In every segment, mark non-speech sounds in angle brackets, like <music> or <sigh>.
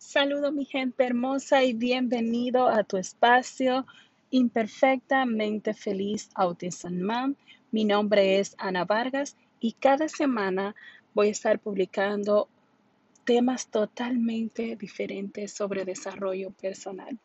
Saludo mi gente hermosa y bienvenido a tu espacio Imperfectamente Feliz Autism Mom. Mi nombre es Ana Vargas y cada semana voy a estar publicando temas totalmente diferentes sobre desarrollo personal,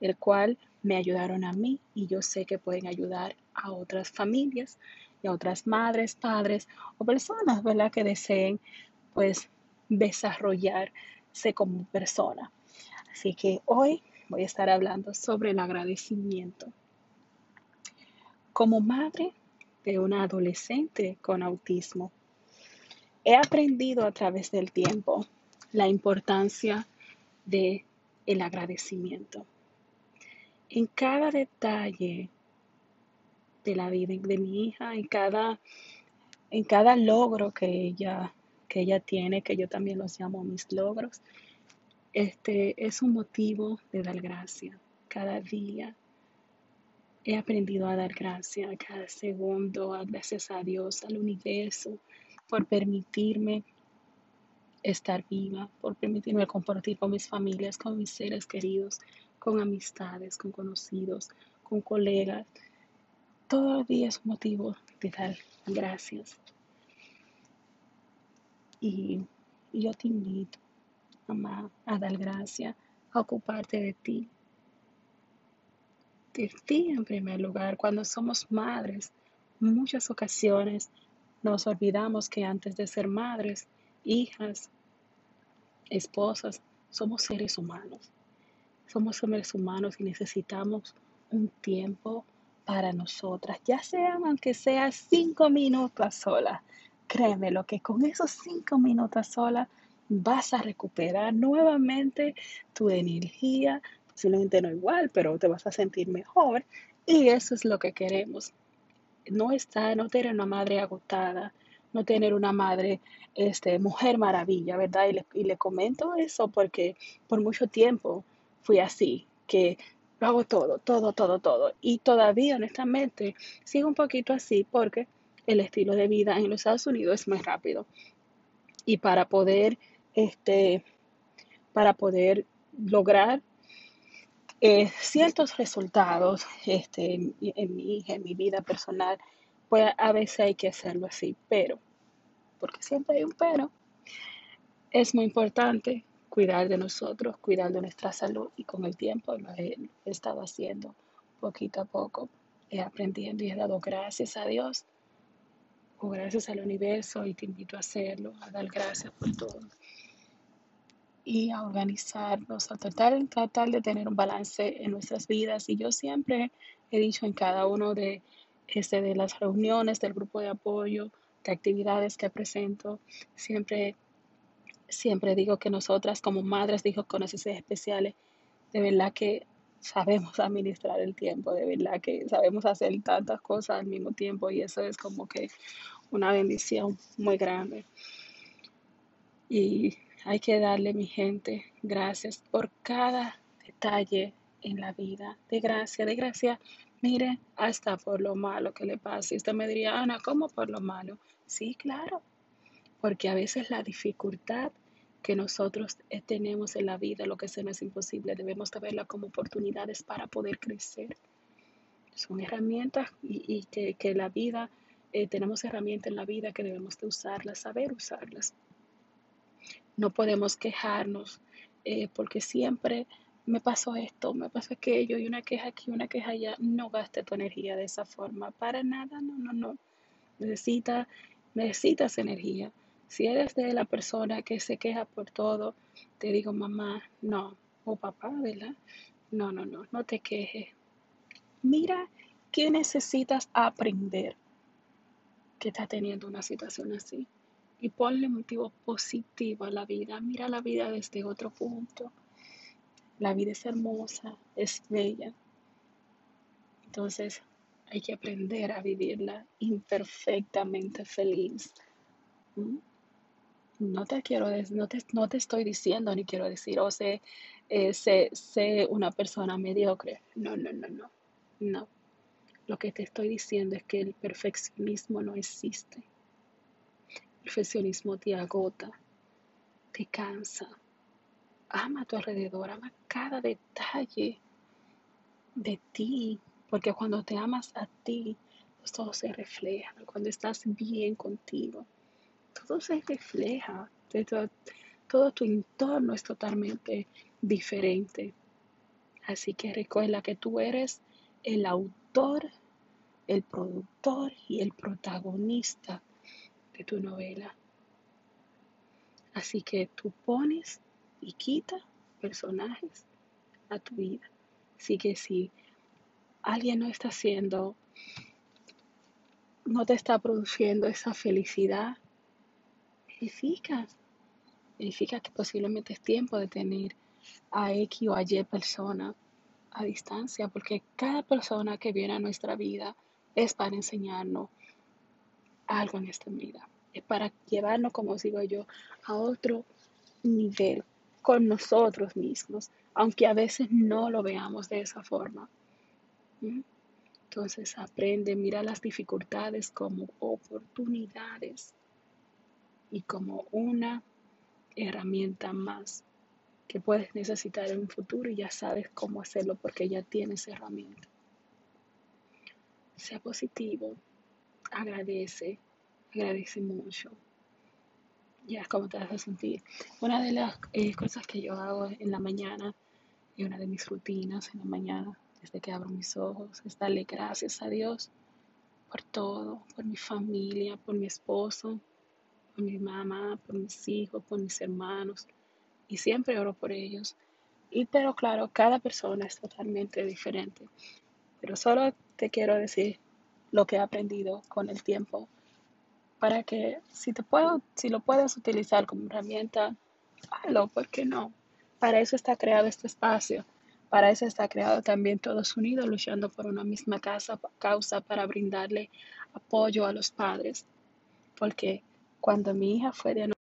el cual me ayudaron a mí y yo sé que pueden ayudar a otras familias y a otras madres, padres o personas, ¿verdad? Que deseen pues desarrollar como persona. Así que hoy voy a estar hablando sobre el agradecimiento. Como madre de una adolescente con autismo, he aprendido a través del tiempo la importancia de el agradecimiento. En cada detalle de la vida de mi hija, en cada, en cada logro que ella que ella tiene, que yo también los llamo mis logros, este es un motivo de dar gracias. Cada día he aprendido a dar gracias, cada segundo, gracias a Dios, al universo, por permitirme estar viva, por permitirme compartir con mis familias, con mis seres queridos, con amistades, con conocidos, con colegas. Todo el día es un motivo de dar gracias. Y, yo te invito, mamá, a dar gracias, a ocuparte de ti. De ti en primer lugar. Cuando somos madres, muchas ocasiones nos olvidamos que antes de ser madres, hijas, esposas, somos seres humanos. Somos seres humanos y necesitamos un tiempo para nosotras, ya sea aunque sea cinco minutos sola, Créeme lo que con esos cinco minutos sola vas a recuperar nuevamente tu energía, posiblemente no igual, pero te vas a sentir mejor y eso es lo que queremos. No estar, no tener una madre agotada, no tener una madre, este, mujer maravilla, ¿verdad? Y le, y le comento eso porque por mucho tiempo fui así, que lo hago todo, todo, todo, todo. Y todavía, honestamente, sigo un poquito así porque el estilo de vida en los Estados Unidos es más rápido. Y para poder, este, para poder lograr eh, ciertos resultados este, en, mi, en mi vida personal, pues a veces hay que hacerlo así, pero, porque siempre hay un pero, es muy importante cuidar de nosotros, cuidar de nuestra salud y con el tiempo lo he, he estado haciendo poquito a poco, he aprendiendo y he dado gracias a Dios gracias al universo y te invito a hacerlo, a dar gracias por todo. Y a organizarnos, a tratar, tratar de tener un balance en nuestras vidas. Y yo siempre he dicho en cada uno de, este, de las reuniones del grupo de apoyo, de actividades que presento, siempre, siempre digo que nosotras como madres de hijos con necesidades especiales, de verdad que sabemos <laughs> administrar el tiempo, de verdad que sabemos hacer tantas cosas al mismo tiempo y eso es como que una bendición muy grande. Y hay que darle, mi gente, gracias por cada detalle en la vida. De gracia, de gracia. Mire, hasta por lo malo que le pasa. Y usted me diría, Ana, ¿cómo por lo malo? Sí, claro. Porque a veces la dificultad que nosotros eh, tenemos en la vida, lo que se nos es imposible, debemos de como oportunidades para poder crecer. Son herramientas y, que, la vida, eh, tenemos herramientas en la vida que debemos de usarlas, saber usarlas. No podemos quejarnos eh, porque siempre me pasó esto, me pasó aquello y una queja aquí, una queja allá. No gaste tu energía de esa forma, para nada, no, no, no. Necesita, necesitas energía si eres de la persona que se queja por todo, te digo, mamá, no, o papá, ¿verdad? No, no, no, no te quejes. Mira qué necesitas aprender que estás teniendo una situación así. Y ponle motivo positivo a la vida. Mira la vida desde otro punto. La vida es hermosa, es bella. Entonces hay que aprender a vivirla imperfectamente feliz. No te quiero no te, no te estoy diciendo ni quiero decir, o sé, eh, sé, sé una persona mediocre. No, no, no, no. No. Lo que te estoy diciendo es que el perfeccionismo no existe. El perfeccionismo te agota, te cansa, ama a tu alrededor, ama cada detalle de ti, porque cuando te amas a ti, todo se refleja. Cuando estás bien contigo, todo se refleja. Todo, todo tu entorno es totalmente diferente. Así que recuerda que tú eres el autor, el productor y el protagonista de tu novela. Así que tú pones y quitas personajes a tu vida. Así que si alguien no está haciendo, no te está produciendo esa felicidad, verifica, verifica que posiblemente es tiempo de tener a X o a Y persona a distancia, porque cada persona que viene a nuestra vida es para enseñarnos algo en esta vida. Es para llevarnos, como digo yo, a otro nivel con nosotros mismos, aunque a veces no lo veamos de esa forma. ¿Mm? Entonces aprende, mira las dificultades como oportunidades y como una herramienta más que puedes necesitar en un futuro y ya sabes cómo hacerlo porque ya tienes herramienta. Sea positivo, agradece, agradece mucho. Ya cómo te vas a sentir. Una de las eh, cosas que yo hago en la mañana y una de mis rutinas en la mañana, desde que abro mis ojos, es darle gracias a Dios por todo, por mi familia, por mi esposo, por mi mamá, por mis hijos, por mis hermanos, y siempre oro por ellos. Y pero claro, cada persona es totalmente diferente. Pero solo te quiero decir lo que he aprendido con el tiempo para que si te puedo, si lo puedes utilizar como herramienta, hazlo, ¿por qué no? Para eso está creado este espacio. Para eso está creado también todos unidos luchando por una misma casa, causa para brindarle apoyo a los padres. Porque cuando mi hija fue de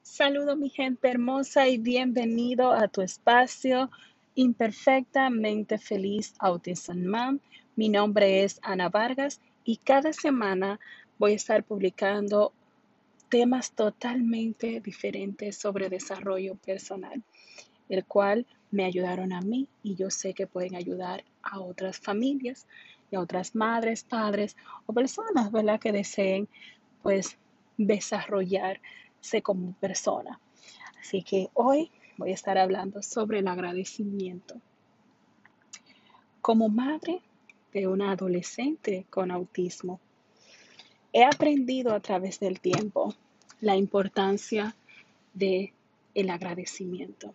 Saludo mi gente hermosa y bienvenido a tu espacio Imperfectamente Feliz Autism Mom. Mi nombre es Ana Vargas y cada semana voy a estar publicando temas totalmente diferentes sobre desarrollo personal, el cual me ayudaron a mí y yo sé que pueden ayudar a otras familias y a otras madres, padres o personas, ¿verdad? Que deseen pues desarrollar como persona. Así que hoy voy a estar hablando sobre el agradecimiento. Como madre de una adolescente con autismo, he aprendido a través del tiempo la importancia de el agradecimiento.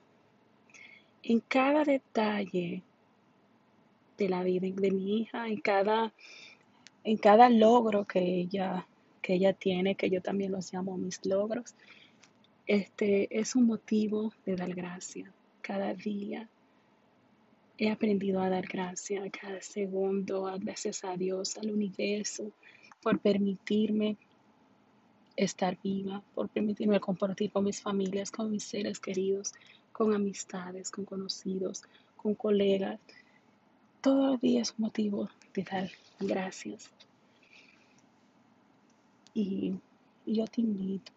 En cada detalle de la vida de mi hija, en cada, en cada logro que ella que ella tiene, que yo también los llamo mis logros, este es un motivo de dar gracias. Cada día he aprendido a dar gracias, cada segundo, gracias a Dios, al universo, por permitirme estar viva, por permitirme compartir con mis familias, con mis seres queridos, con amistades, con conocidos, con colegas. Todo el día es motivo de dar gracias. Y, yo te invito,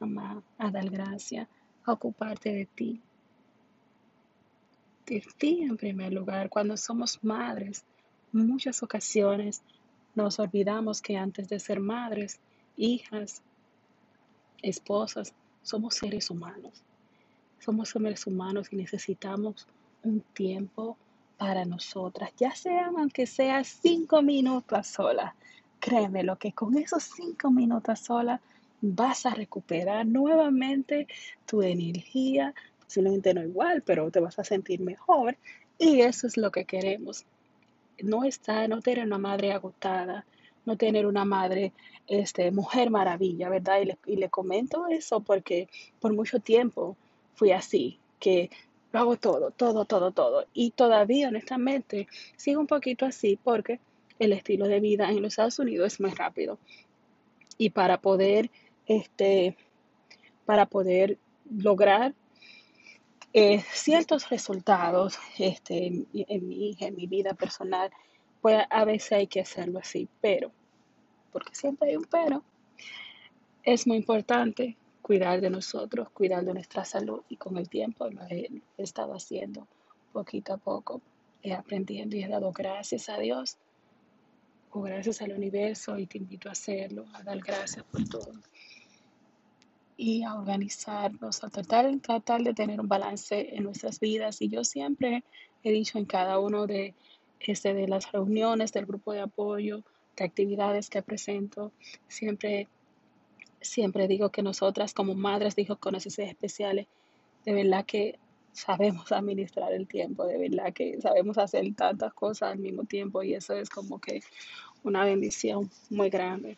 mamá, a dar gracias, a ocuparte de ti. De ti en primer lugar. Cuando somos madres, muchas ocasiones nos olvidamos que antes de ser madres, hijas, esposas, somos seres humanos. Somos seres humanos y necesitamos un tiempo para nosotras, ya sean aunque sea cinco minutos solas, Créeme lo que con esos cinco minutos sola vas a recuperar nuevamente tu energía, posiblemente no igual, pero te vas a sentir mejor y eso es lo que queremos. No estar, no tener una madre agotada, no tener una madre, este, mujer maravilla, ¿verdad? Y le, y le comento eso porque por mucho tiempo fui así, que lo hago todo, todo, todo, todo. Y todavía, honestamente, sigo un poquito así porque el estilo de vida en los Estados Unidos es muy rápido. Y para poder, este, para poder lograr eh, ciertos resultados este, en, en mi en mi vida personal, pues a veces hay que hacerlo así, pero, porque siempre hay un pero, es muy importante cuidar de nosotros, cuidar de nuestra salud y con el tiempo lo he, he estado haciendo poquito a poco, he aprendiendo y he dado gracias a Dios o gracias al universo y te invito a hacerlo, a dar gracias por todo y a organizarnos, a tratar, tratar de tener un balance en nuestras vidas. Y yo siempre he dicho en cada uno de, este, de las reuniones del grupo de apoyo, de actividades que presento, siempre, siempre digo que nosotras como madres dijo con necesidades especiales, de verdad que sabemos <laughs> administrar el tiempo, de verdad que sabemos hacer tantas cosas al mismo tiempo y eso es como que una bendición muy grande.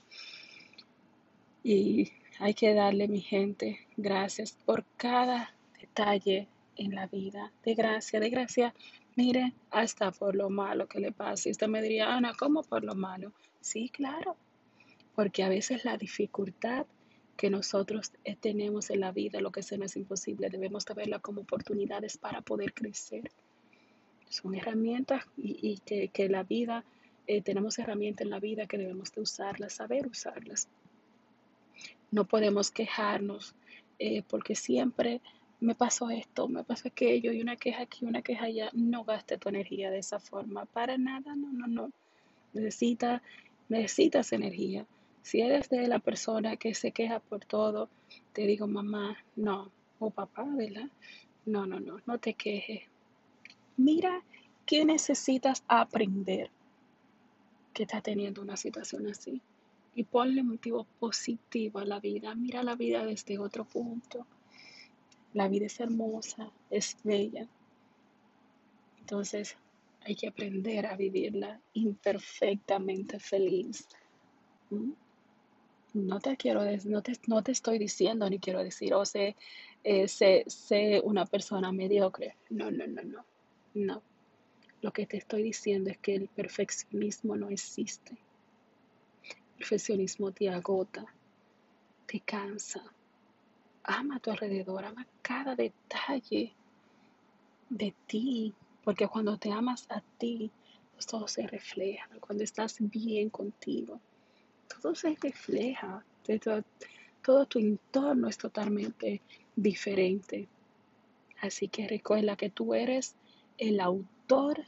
Y hay que darle, mi gente, gracias por cada detalle en la vida. De gracia, de gracia. Mire, hasta por lo malo que le pasa. Usted me diría, Ana, ¿cómo por lo malo? Sí, claro. Porque a veces la dificultad que nosotros eh, tenemos en la vida, lo que se nos es imposible, debemos de verla como oportunidades para poder crecer. Son herramientas y, y que, que, la vida, eh, tenemos herramientas en la vida que debemos de usarlas, saber usarlas. No podemos quejarnos eh, porque siempre me pasó esto, me pasó aquello y una queja aquí, una queja allá. No gaste tu energía de esa forma. Para nada, no, no, no. Necesita, necesitas energía. Si eres de la persona que se queja por todo, te digo, mamá, no. O papá, ¿verdad? No, no, no, no te quejes. Mira qué necesitas aprender que está teniendo una situación así y ponle motivo positivo a la vida. Mira la vida desde otro punto. La vida es hermosa, es bella. Entonces hay que aprender a vivirla imperfectamente feliz. No te quiero no te, no te estoy diciendo ni quiero decir, o oh, sé, eh, sé, sé una persona mediocre. No, no, no, no. No. Lo que te estoy diciendo es que el perfeccionismo no existe perfeccionismo te agota, te cansa. Ama a tu alrededor, ama cada detalle de ti, porque cuando te amas a ti, todo se refleja. Cuando estás bien contigo, todo se refleja. Todo, todo tu entorno es totalmente diferente. Así que recuerda que tú eres el autor,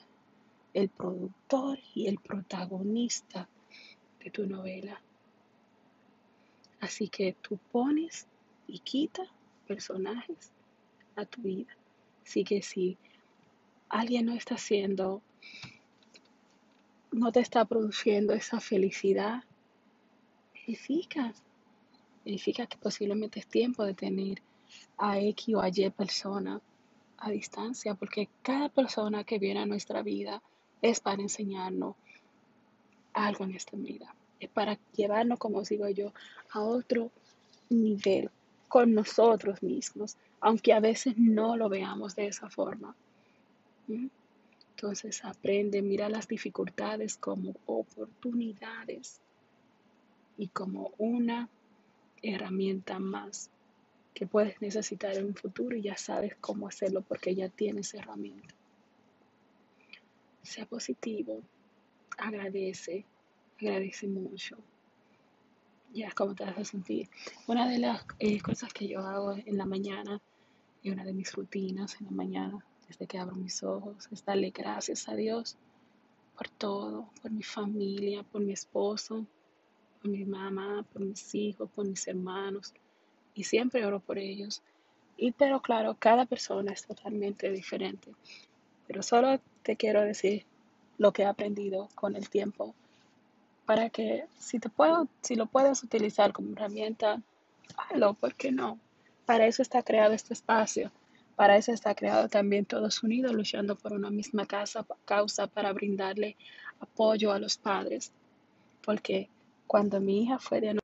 el productor y el protagonista de tu novela. Así que tú pones y quitas personajes a tu vida. Así que si alguien no está haciendo, no te está produciendo esa felicidad, verifica. Verifica que posiblemente es tiempo de tener a X o a Y persona a distancia, porque cada persona que viene a nuestra vida es para enseñarnos algo en esta vida. Es para llevarnos, como digo yo, a otro nivel con nosotros mismos, aunque a veces no lo veamos de esa forma. ¿Mm? Entonces aprende, mira las dificultades como oportunidades y como una herramienta más que puedes necesitar en un futuro y ya sabes cómo hacerlo porque ya tienes herramienta. Sea positivo, agradece, agradece mucho. Ya, cómo te vas a sentir. Una de las eh, cosas que yo hago en la mañana y una de mis rutinas en la mañana, desde que abro mis ojos, es darle gracias a Dios por todo, por mi familia, por mi esposo, por mi mamá, por mis hijos, por mis hermanos. Y siempre oro por ellos. Y pero claro, cada persona es totalmente diferente. Pero solo te quiero decir lo que he aprendido con el tiempo para que si te puedo, si lo puedes utilizar como herramienta, hazlo, ¿por qué no? Para eso está creado este espacio. Para eso está creado también todos unidos luchando por una misma casa, causa para brindarle apoyo a los padres. Porque cuando mi hija fue de